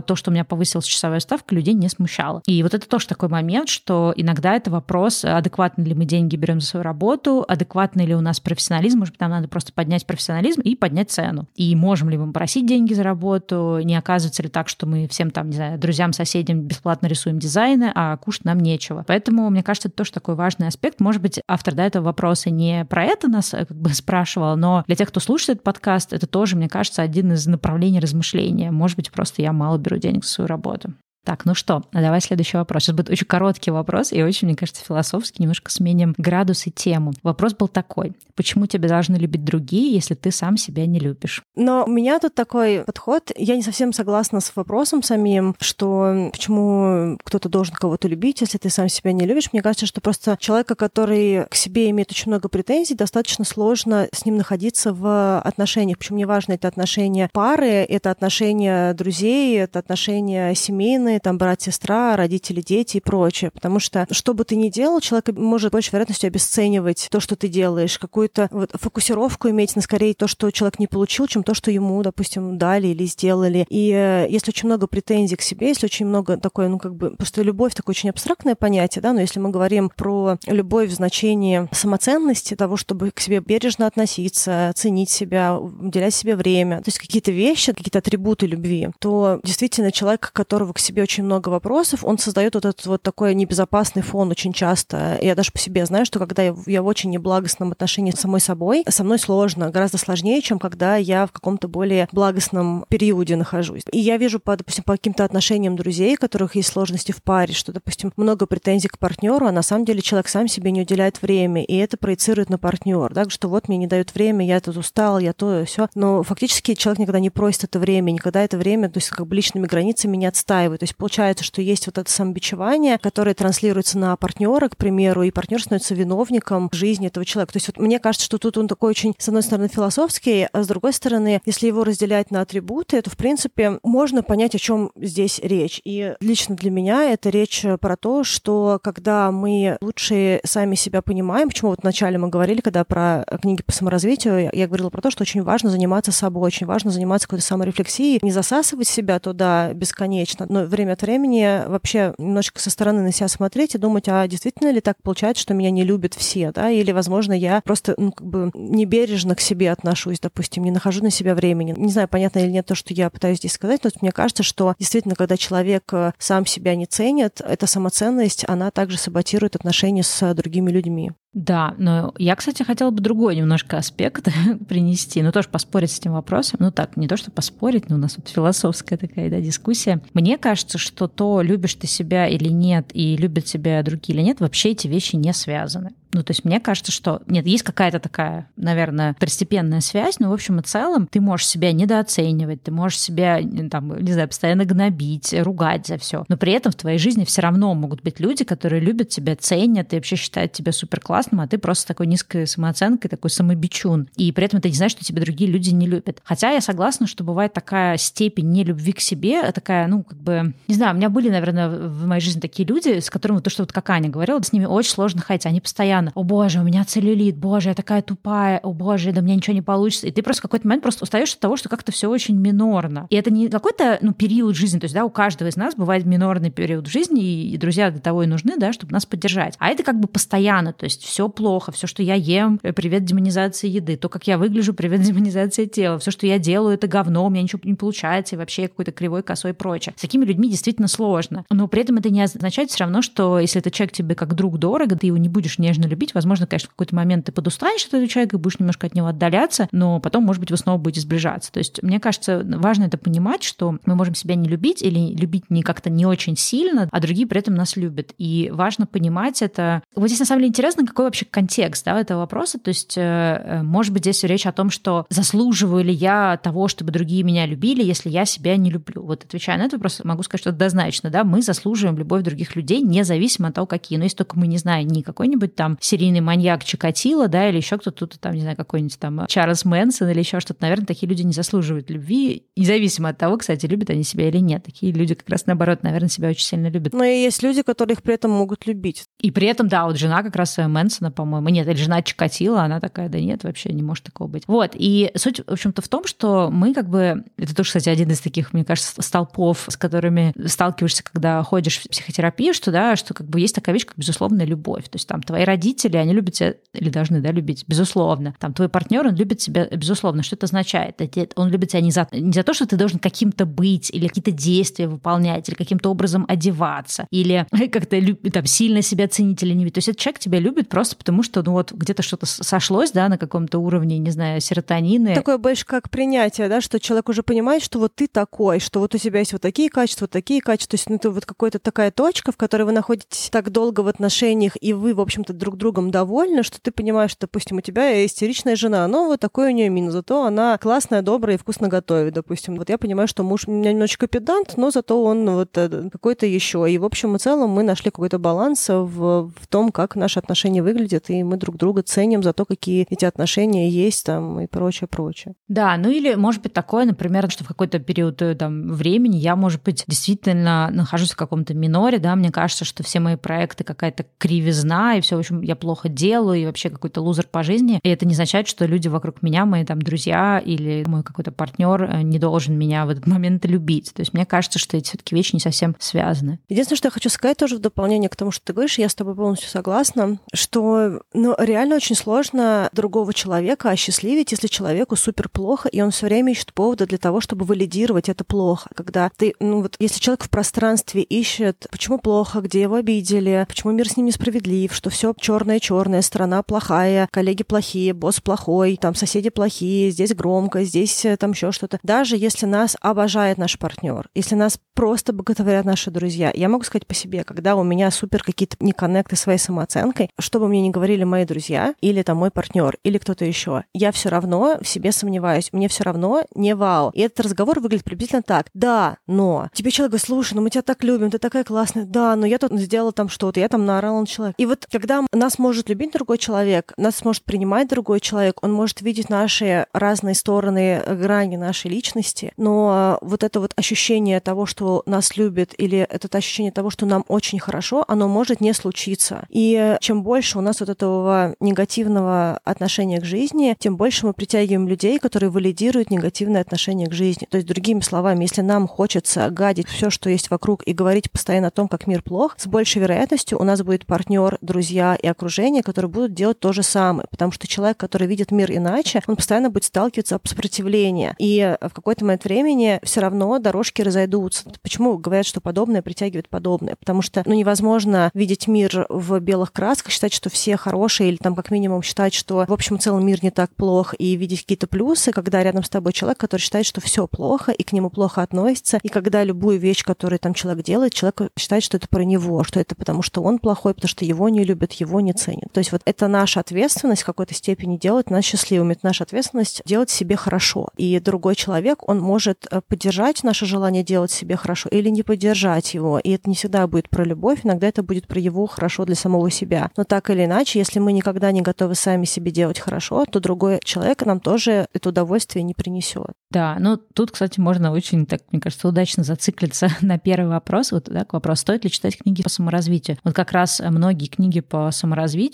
то, что у меня повысилась часовая ставка, людей не смущало. И вот это тоже такой момент, что иногда это вопрос, адекватно ли мы деньги берем за свою работу, адекватный ли у нас профессионализм, может быть, нам надо просто поднять профессионализм и поднять цену. И можем ли мы просить деньги за работу, не оказывается ли так, что мы всем там, не знаю, друзьям, соседям бесплатно рисуем дизайны, а кушать нам нечего. Поэтому, мне кажется, это тоже такой важный аспект. Может быть, автор до этого вопроса не про это нас э, как бы спрашивал, но для тех, кто слушает этот подкаст, это тоже, мне кажется, один из направлений размышления. Может быть, просто я мало беру денег за свою работу. Так, ну что, давай следующий вопрос. Сейчас будет очень короткий вопрос и очень, мне кажется, философский. Немножко сменим градус и тему. Вопрос был такой. Почему тебя должны любить другие, если ты сам себя не любишь? Но у меня тут такой подход. Я не совсем согласна с вопросом самим, что почему кто-то должен кого-то любить, если ты сам себя не любишь. Мне кажется, что просто человека, который к себе имеет очень много претензий, достаточно сложно с ним находиться в отношениях. Причем неважно, это отношения пары, это отношения друзей, это отношения семейные, родные, там брат, сестра, родители, дети и прочее. Потому что что бы ты ни делал, человек может больше вероятностью обесценивать то, что ты делаешь, какую-то вот фокусировку иметь на скорее то, что человек не получил, чем то, что ему, допустим, дали или сделали. И э, если очень много претензий к себе, если очень много такой, ну как бы, просто любовь такое очень абстрактное понятие, да, но если мы говорим про любовь в значении самоценности, того, чтобы к себе бережно относиться, ценить себя, уделять себе время, то есть какие-то вещи, какие-то атрибуты любви, то действительно человек, которого к себе очень много вопросов, он создает вот этот вот такой небезопасный фон очень часто. Я даже по себе знаю, что когда я, я в очень неблагостном отношении с самой собой, со мной сложно, гораздо сложнее, чем когда я в каком-то более благостном периоде нахожусь. И я вижу, по, допустим, по каким-то отношениям друзей, у которых есть сложности в паре, что, допустим, много претензий к партнеру, а на самом деле человек сам себе не уделяет время, и это проецирует на партнер, да, что вот мне не дают время, я тут устал, я то, все. Но фактически человек никогда не просит это время, никогда это время, то есть как бы личными границами не отстаивает. То есть получается, что есть вот это самобичевание, которое транслируется на партнера, к примеру, и партнер становится виновником жизни этого человека. То есть вот мне кажется, что тут он такой очень, с одной стороны, философский, а с другой стороны, если его разделять на атрибуты, то, в принципе, можно понять, о чем здесь речь. И лично для меня это речь про то, что когда мы лучше сами себя понимаем, почему вот вначале мы говорили, когда про книги по саморазвитию, я говорила про то, что очень важно заниматься собой, очень важно заниматься какой-то саморефлексией, не засасывать себя туда бесконечно, но время от времени вообще немножечко со стороны на себя смотреть и думать, а действительно ли так получается, что меня не любят все, да, или, возможно, я просто, ну, как бы небережно к себе отношусь, допустим, не нахожу на себя времени. Не знаю, понятно или нет то, что я пытаюсь здесь сказать, но мне кажется, что действительно, когда человек э, сам себя не ценит, эта самоценность, она также саботирует отношения с другими людьми. Да, но я, кстати, хотела бы другой немножко аспект принести, ну тоже поспорить с этим вопросом. Ну так, не то, что поспорить, но у нас вот философская такая да, дискуссия. Мне кажется, что то, любишь ты себя или нет, и любят тебя другие или нет, вообще эти вещи не связаны. Ну, то есть мне кажется, что нет, есть какая-то такая, наверное, второстепенная связь, но в общем и целом ты можешь себя недооценивать, ты можешь себя, там, не знаю, постоянно гнобить, ругать за все. Но при этом в твоей жизни все равно могут быть люди, которые любят тебя, ценят и вообще считают тебя супер классным, а ты просто такой низкой самооценкой, такой самобичун. И при этом ты не знаешь, что тебя другие люди не любят. Хотя я согласна, что бывает такая степень нелюбви к себе, такая, ну, как бы, не знаю, у меня были, наверное, в моей жизни такие люди, с которыми то, что вот как Аня говорила, с ними очень сложно ходить. Они постоянно постоянно, о боже, у меня целлюлит, боже, я такая тупая, о боже, да мне ничего не получится. И ты просто в какой-то момент просто устаешь от того, что как-то все очень минорно. И это не какой-то ну, период жизни, то есть, да, у каждого из нас бывает минорный период жизни, и, и друзья для того и нужны, да, чтобы нас поддержать. А это как бы постоянно, то есть все плохо, все, что я ем, э, привет демонизации еды, то, как я выгляжу, привет демонизации тела, все, что я делаю, это говно, у меня ничего не получается, и вообще я какой-то кривой, косой и прочее. С такими людьми действительно сложно. Но при этом это не означает все равно, что если этот человек тебе как друг дорого, ты его не будешь нежно возможно, конечно, в какой-то момент ты подустанешь от этого человека и будешь немножко от него отдаляться, но потом, может быть, вы снова будете сближаться. То есть, мне кажется, важно это понимать, что мы можем себя не любить или любить не как-то не очень сильно, а другие при этом нас любят. И важно понимать это. Вот здесь, на самом деле, интересно, какой вообще контекст да, этого вопроса. То есть, э, может быть, здесь речь о том, что заслуживаю ли я того, чтобы другие меня любили, если я себя не люблю. Вот отвечая на этот вопрос, могу сказать, что однозначно, да, мы заслуживаем любовь других людей, независимо от того, какие. Но если только мы не знаем ни какой-нибудь там серийный маньяк Чикатило, да, или еще кто-то там, не знаю, какой-нибудь там Чарльз Мэнсон или еще что-то, наверное, такие люди не заслуживают любви, независимо от того, кстати, любят они себя или нет. Такие люди как раз наоборот, наверное, себя очень сильно любят. Но и есть люди, которые их при этом могут любить. И при этом, да, вот жена как раз Мэнсона, по-моему, нет, или жена Чикатило, она такая, да нет, вообще не может такого быть. Вот, и суть, в общем-то, в том, что мы как бы, это тоже, кстати, один из таких, мне кажется, столпов, с которыми сталкиваешься, когда ходишь в психотерапию, что, да, что как бы есть такая вещь, как безусловная любовь. То есть там твои родители, они любят тебя или должны, да, любить, безусловно. Там твой партнер, он любит тебя, безусловно. Что это означает? Он любит тебя не за, не за то, что ты должен каким-то быть, или какие-то действия выполнять, или каким-то образом одеваться, или как-то там сильно себя ценить или не любить. То есть этот человек тебя любит просто потому, что ну вот где-то что-то сошлось, да, на каком-то уровне, не знаю, серотонины. Такое больше как принятие, да, что человек уже понимает, что вот ты такой, что вот у тебя есть вот такие качества, вот такие качества. То есть ну, это вот какая-то такая точка, в которой вы находитесь так долго в отношениях, и вы, в общем-то, друг другом довольны, что ты понимаешь, что, допустим, у тебя истеричная жена, но вот такой у нее минус, зато она классная, добрая и вкусно готовит, допустим. Вот я понимаю, что муж у меня немножечко педант, но зато он вот э, какой-то еще. И, в общем и целом, мы нашли какой-то баланс в, в том, как наши отношения выглядят, и мы друг друга ценим за то, какие эти отношения есть там и прочее, прочее. Да, ну или может быть такое, например, что в какой-то период э, там, времени я, может быть, действительно нахожусь в каком-то миноре, да, мне кажется, что все мои проекты какая-то кривизна, и все, в общем, я плохо делаю и вообще какой-то лузер по жизни. И это не означает, что люди вокруг меня, мои там друзья или мой какой-то партнер э, не должен меня в этот момент любить. То есть мне кажется, что эти все-таки вещи не совсем связаны. Единственное, что я хочу сказать тоже в дополнение к тому, что ты говоришь, я с тобой полностью согласна, что ну, реально очень сложно другого человека осчастливить, если человеку супер плохо, и он все время ищет повода для того, чтобы валидировать это плохо. Когда ты, ну вот, если человек в пространстве ищет, почему плохо, где его обидели, почему мир с ним несправедлив, что все черное черное, страна плохая, коллеги плохие, босс плохой, там соседи плохие, здесь громко, здесь э, там еще что-то. Даже если нас обожает наш партнер, если нас просто боготворят наши друзья, я могу сказать по себе, когда у меня супер какие-то неконнекты своей самооценкой, что бы мне ни говорили мои друзья или там мой партнер или кто-то еще, я все равно в себе сомневаюсь, мне все равно не вау. И этот разговор выглядит приблизительно так. Да, но тебе человек говорит, слушай, ну мы тебя так любим, ты такая классная. Да, но я тут сделала там что-то, я там наорала на человека. И вот когда нас может любить другой человек, нас может принимать другой человек, он может видеть наши разные стороны, грани нашей личности, но вот это вот ощущение того, что нас любят, или это ощущение того, что нам очень хорошо, оно может не случиться. И чем больше у нас вот этого негативного отношения к жизни, тем больше мы притягиваем людей, которые валидируют негативное отношение к жизни. То есть, другими словами, если нам хочется гадить все, что есть вокруг, и говорить постоянно о том, как мир плох, с большей вероятностью у нас будет партнер, друзья и окружение, которые будут делать то же самое. Потому что человек, который видит мир иначе, он постоянно будет сталкиваться с сопротивлением. И в какой-то момент времени все равно дорожки разойдутся. Почему говорят, что подобное притягивает подобное? Потому что ну, невозможно видеть мир в белых красках, считать, что все хорошие, или там как минимум считать, что в общем целом мир не так плох, и видеть какие-то плюсы, когда рядом с тобой человек, который считает, что все плохо, и к нему плохо относится, и когда любую вещь, которую там человек делает, человек считает, что это про него, что это потому, что он плохой, потому что его не любят, его не ценят. То есть вот это наша ответственность в какой-то степени делать нас счастливыми, это наша ответственность делать себе хорошо. И другой человек, он может э, поддержать наше желание делать себе хорошо или не поддержать его. И это не всегда будет про любовь, иногда это будет про его хорошо для самого себя. Но так или иначе, если мы никогда не готовы сами себе делать хорошо, то другой человек нам тоже это удовольствие не принесет. Да, ну тут, кстати, можно очень, так, мне кажется, удачно зациклиться на первый вопрос. Вот да, вопрос, стоит ли читать книги по саморазвитию. Вот как раз многие книги по саморазвитию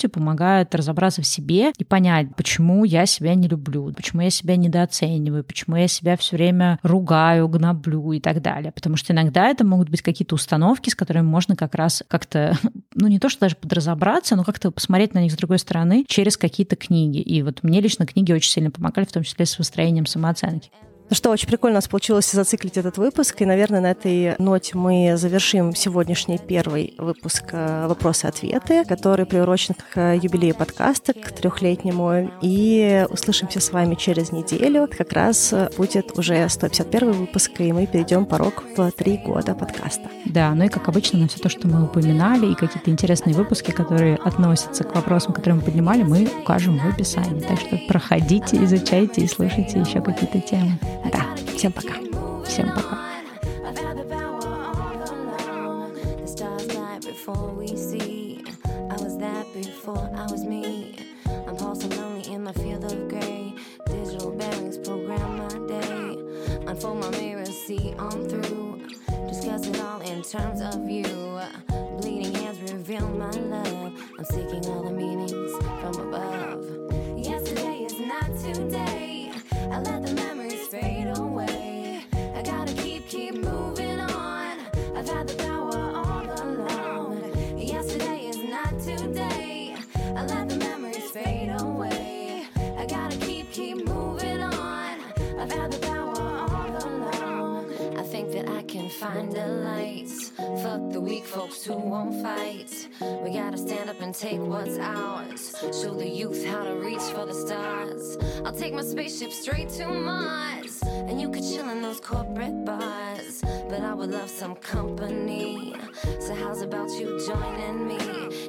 помогают разобраться в себе и понять, почему я себя не люблю, почему я себя недооцениваю, почему я себя все время ругаю, гноблю и так далее. Потому что иногда это могут быть какие-то установки, с которыми можно как раз как-то, ну не то, что даже подразобраться, но как-то посмотреть на них с другой стороны через какие-то книги. И вот мне лично книги очень сильно помогали, в том числе с выстроением самооценки. Ну что, очень прикольно у нас получилось зациклить этот выпуск, и, наверное, на этой ноте мы завершим сегодняшний первый выпуск э, «Вопросы-ответы», который приурочен к юбилею подкаста, к трехлетнему, и услышимся с вами через неделю. Как раз будет уже 151 выпуск, и мы перейдем порог в три года подкаста. Да, ну и, как обычно, на все то, что мы упоминали, и какие-то интересные выпуски, которые относятся к вопросам, которые мы поднимали, мы укажем в описании. Так что проходите, изучайте и слушайте еще какие-то темы. Да, всем пока. Всем пока. before I was me. I'm pulsing lonely in my field of gray. Digital bearings program my day. Unfold my mirror, see on through. Discuss it all in terms of you. Bleeding hands reveal my love. I'm seeking all the meanings from above. Yesterday is not today. I let the memories fade away. I gotta keep, keep moving on. I've had the power all along. Yesterday is not today. I let the find a light. Fuck the weak folks who won't fight. We gotta stand up and take what's ours. Show the youth how to reach for the stars. I'll take my spaceship straight to Mars. And you could chill in those corporate bars. But I would love some company. So, how's about you joining me?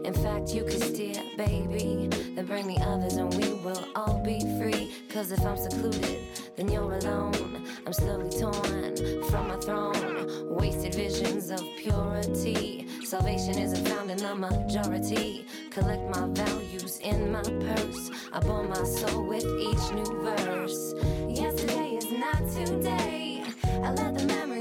In fact, you could steer, baby. Then bring the others and we will all be free. Cause if I'm secluded, then you're alone. I'm slowly torn from my throne. Wasted visions of purity. Salvation isn't found in the majority. Collect my values in my purse. I bore my soul with each new verse. Yesterday is not today. I let the memories